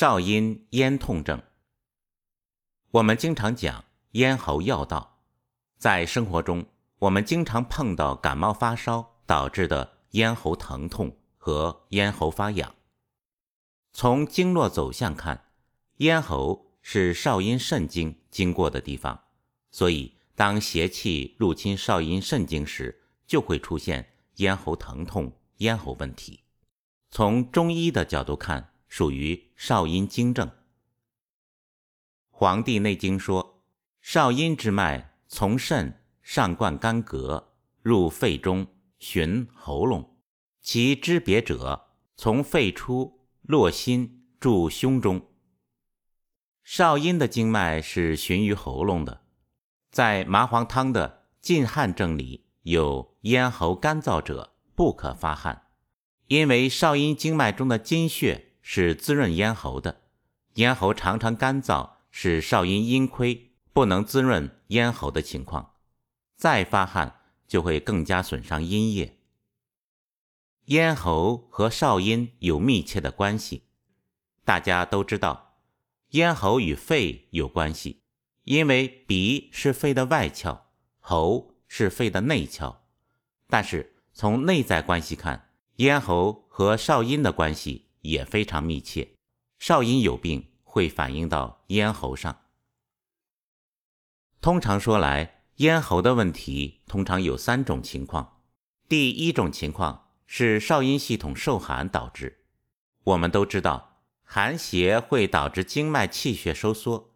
少阴咽痛症，我们经常讲咽喉要道，在生活中，我们经常碰到感冒发烧导致的咽喉疼痛和咽喉发痒。从经络走向看，咽喉是少阴肾经经过的地方，所以当邪气入侵少阴肾经时，就会出现咽喉疼痛、咽喉问题。从中医的角度看，属于少阴经症。《黄帝内经》说：“少阴之脉从肾上贯干膈，入肺中，循喉咙。其支别者，从肺出，络心，注胸中。”少阴的经脉是循于喉咙的。在麻黄汤的禁汗症里，有咽喉干燥者不可发汗，因为少阴经脉中的津血。是滋润咽喉的，咽喉常常干燥，是少阴阴亏，不能滋润咽喉的情况。再发汗就会更加损伤阴液。咽喉和少阴有密切的关系，大家都知道，咽喉与肺有关系，因为鼻是肺的外窍，喉是肺的内窍。但是从内在关系看，咽喉和少阴的关系。也非常密切，少阴有病会反映到咽喉上。通常说来，咽喉的问题通常有三种情况。第一种情况是少阴系统受寒导致。我们都知道，寒邪会导致经脉气血收缩，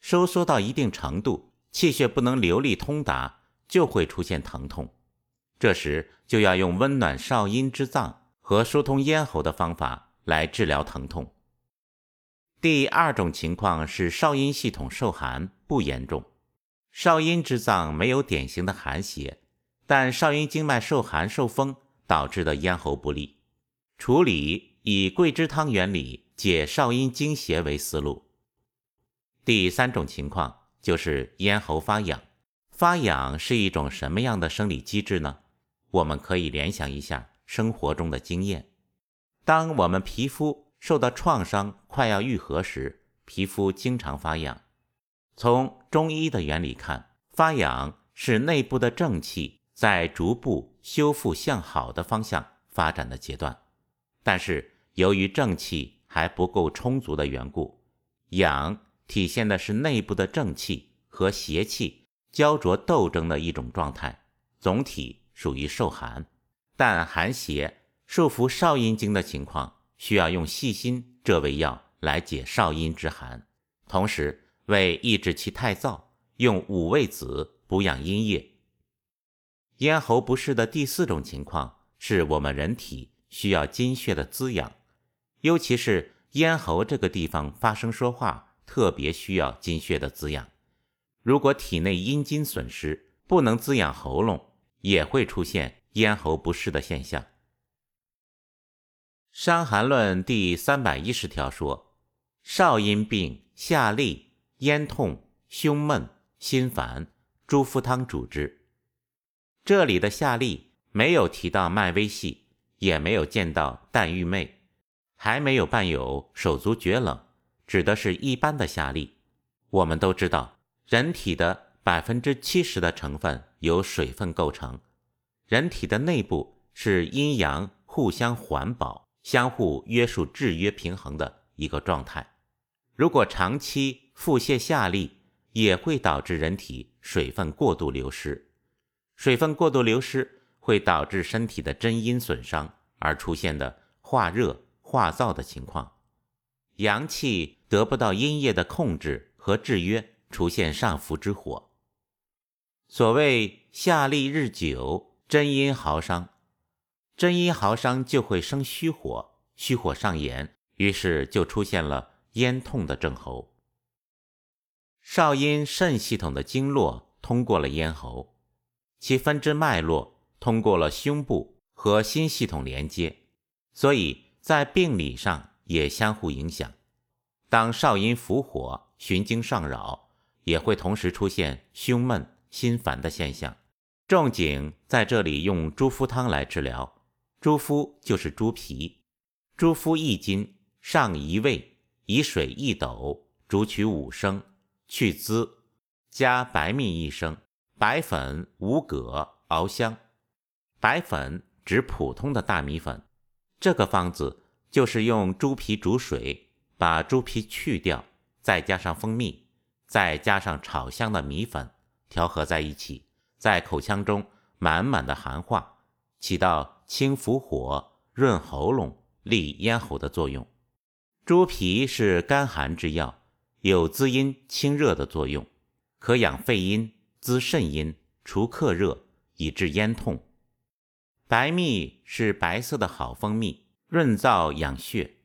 收缩到一定程度，气血不能流利通达，就会出现疼痛。这时就要用温暖少阴之脏和疏通咽喉的方法。来治疗疼痛。第二种情况是少阴系统受寒不严重，少阴之脏没有典型的寒邪，但少阴经脉受寒受风导致的咽喉不利。处理以桂枝汤原理解少阴经邪为思路。第三种情况就是咽喉发痒，发痒是一种什么样的生理机制呢？我们可以联想一下生活中的经验。当我们皮肤受到创伤快要愈合时，皮肤经常发痒。从中医的原理看，发痒是内部的正气在逐步修复向好的方向发展的阶段。但是由于正气还不够充足的缘故，痒体现的是内部的正气和邪气焦灼斗争的一种状态，总体属于受寒，但寒邪。束缚少阴经的情况，需要用细辛这味药来解少阴之寒，同时为抑制其太燥，用五味子补养阴液。咽喉不适的第四种情况，是我们人体需要津血的滋养，尤其是咽喉这个地方发声说话，特别需要津血的滋养。如果体内阴津损失，不能滋养喉咙，也会出现咽喉不适的现象。《伤寒论》第三百一十条说：“少阴病，下利、咽痛、胸闷、心烦，猪肤汤主之。”这里的下利没有提到脉微细，也没有见到淡欲寐，还没有伴有手足厥冷，指的是一般的下利。我们都知道，人体的百分之七十的成分由水分构成，人体的内部是阴阳互相环保。相互约束、制约、平衡的一个状态。如果长期腹泻下痢，也会导致人体水分过度流失。水分过度流失会导致身体的真阴损伤，而出现的化热、化燥的情况。阳气得不到阴液的控制和制约，出现上浮之火。所谓下痢日久，真阴耗伤。真阴耗伤就会生虚火，虚火上炎，于是就出现了咽痛的症候。少阴肾系统的经络通过了咽喉，其分支脉络通过了胸部和心系统连接，所以在病理上也相互影响。当少阴伏火，循经上扰，也会同时出现胸闷、心烦的现象。仲景在这里用猪肤汤来治疗。猪肤就是猪皮，猪肤一斤，上一味，以水一斗，煮取五升，去滋，加白蜜一升，白粉五葛，熬香。白粉指普通的大米粉。这个方子就是用猪皮煮水，把猪皮去掉，再加上蜂蜜，再加上炒香的米粉，调和在一起，在口腔中满满的含化，起到清伏火、润喉咙、利咽喉的作用。猪皮是甘寒之药，有滋阴清热的作用，可养肺阴、滋肾阴、除克热，以治咽痛。白蜜是白色的好蜂蜜，润燥养血。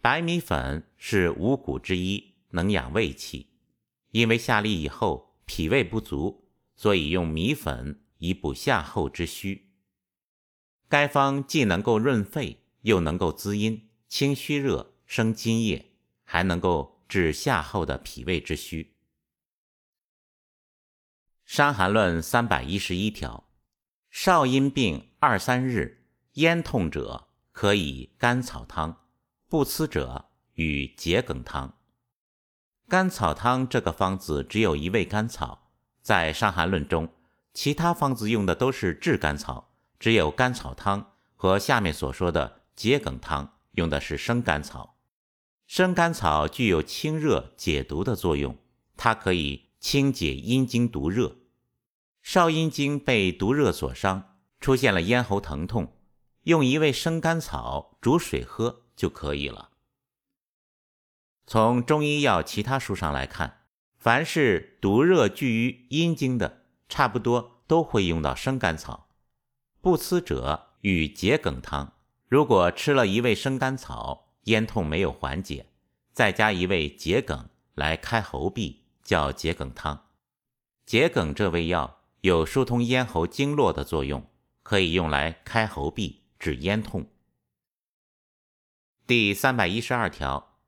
白米粉是五谷之一，能养胃气。因为下利以后脾胃不足，所以用米粉以补下后之虚。该方既能够润肺，又能够滋阴、清虚热。生津液，还能够治夏后的脾胃之虚。《伤寒论》三百一十一条：少阴病二三日，咽痛者，可以甘草汤；不思者，与桔梗汤。甘草汤这个方子只有一味甘草，在《伤寒论》中，其他方子用的都是炙甘草，只有甘草汤和下面所说的桔梗汤用的是生甘草。生甘草具有清热解毒的作用，它可以清解阴经毒热。少阴经被毒热所伤，出现了咽喉疼痛，用一味生甘草煮水喝就可以了。从中医药其他书上来看，凡是毒热聚于阴经的，差不多都会用到生甘草。不思者与桔梗汤，如果吃了一味生甘草。咽痛没有缓解，再加一味桔梗来开喉痹，叫桔梗汤。桔梗这味药有疏通咽喉经络的作用，可以用来开喉痹，治咽痛。第三百一十二条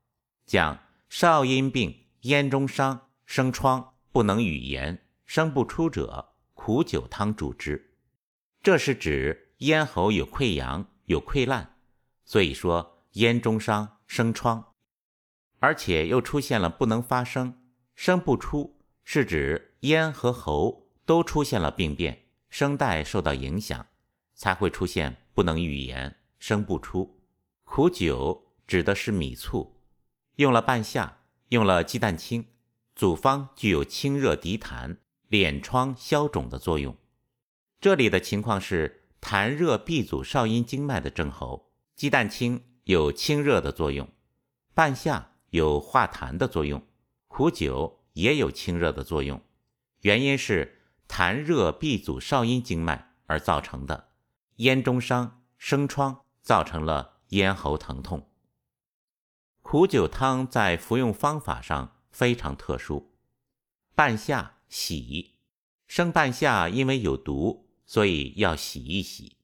讲少阴病，咽中伤，生疮，不能语言，生不出者，苦酒汤主之。这是指咽喉有溃疡、有溃烂，所以说。咽中伤生疮，而且又出现了不能发声、声不出，是指咽和喉都出现了病变，声带受到影响，才会出现不能语言、声不出。苦酒指的是米醋，用了半夏，用了鸡蛋清，组方具有清热涤痰、敛疮消肿的作用。这里的情况是痰热闭阻少阴经脉的症候，鸡蛋清。有清热的作用，半夏有化痰的作用，苦酒也有清热的作用。原因是痰热闭阻少阴经脉而造成的，咽中伤生疮，造成了咽喉疼痛。苦酒汤在服用方法上非常特殊，半夏洗，生半夏因为有毒，所以要洗一洗。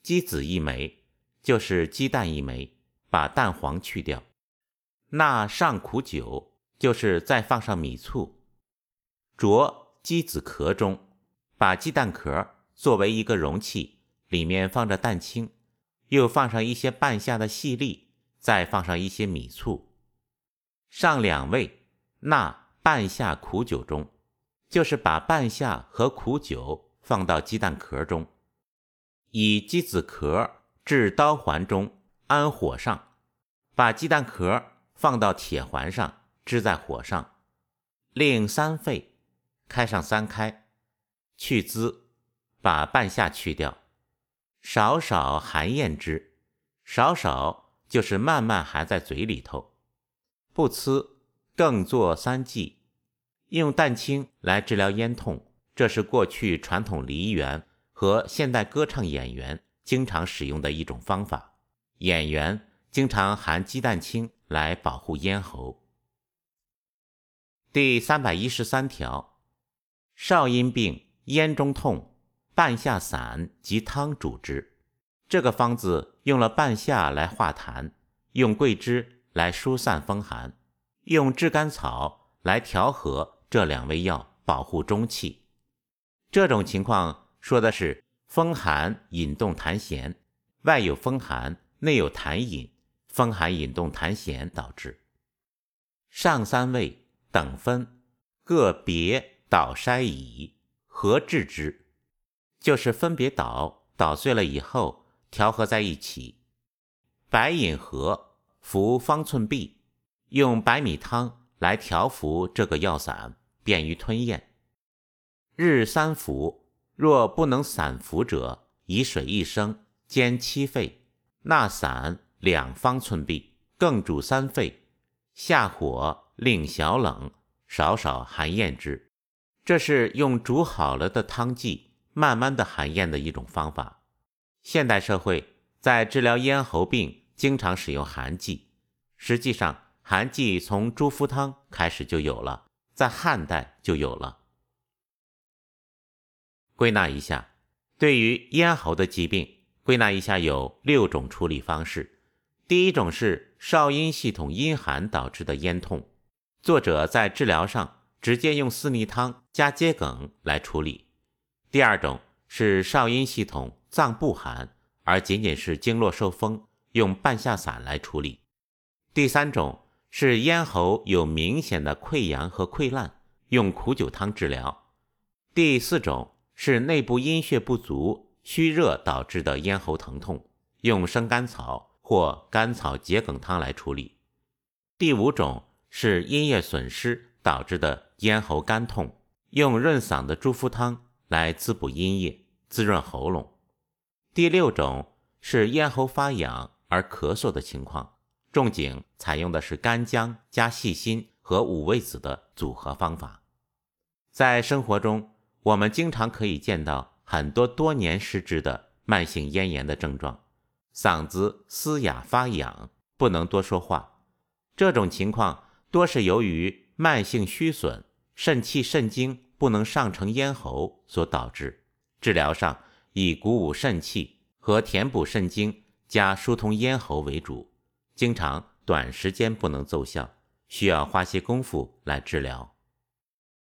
鸡子一枚。就是鸡蛋一枚，把蛋黄去掉。那上苦酒，就是再放上米醋，着鸡子壳中，把鸡蛋壳作为一个容器，里面放着蛋清，又放上一些半夏的细粒，再放上一些米醋，上两味，那半夏苦酒中，就是把半夏和苦酒放到鸡蛋壳中，以鸡子壳。至刀环中安火上，把鸡蛋壳放到铁环上支在火上，令三沸，开上三开，去滋，把半夏去掉，少少含咽之，少少就是慢慢含在嘴里头，不呲，更做三剂，用蛋清来治疗咽痛，这是过去传统梨园和现代歌唱演员。经常使用的一种方法，演员经常含鸡蛋清来保护咽喉。第三百一十三条，少阴病咽中痛，半夏散及汤主之。这个方子用了半夏来化痰，用桂枝来疏散风寒，用炙甘草来调和这两味药，保护中气。这种情况说的是。风寒引动痰涎，外有风寒，内有痰饮，风寒引动痰涎导致。上三味等分，个别捣筛乙，合治之，就是分别捣，捣碎了以后调和在一起。白饮合，服方寸匕，用白米汤来调服这个药散，便于吞咽。日三服，若不能散服者，以水一升，煎七沸，纳散两方寸匕，更煮三沸，下火令小冷，少少含咽之。这是用煮好了的汤剂慢慢的含咽的一种方法。现代社会在治疗咽喉病。经常使用寒剂，实际上寒剂从猪肤汤开始就有了，在汉代就有了。归纳一下，对于咽喉的疾病，归纳一下有六种处理方式。第一种是少阴系统阴寒导致的咽痛，作者在治疗上直接用四逆汤加桔梗来处理。第二种是少阴系统脏不寒，而仅仅是经络受风。用半夏散来处理。第三种是咽喉有明显的溃疡和溃烂，用苦酒汤治疗。第四种是内部阴血不足、虚热导致的咽喉疼痛，用生甘草或甘草桔梗汤来处理。第五种是阴液损失导致的咽喉干痛，用润嗓的猪肤汤来滋补阴液，滋润喉咙。第六种是咽喉发痒。而咳嗽的情况，仲景采用的是干姜加细辛和五味子的组合方法。在生活中，我们经常可以见到很多多年失治的慢性咽炎的症状，嗓子嘶哑发痒，不能多说话。这种情况多是由于慢性虚损，肾气肾精不能上承咽喉所导致。治疗上以鼓舞肾气和填补肾精。加疏通咽喉为主，经常短时间不能奏效，需要花些功夫来治疗。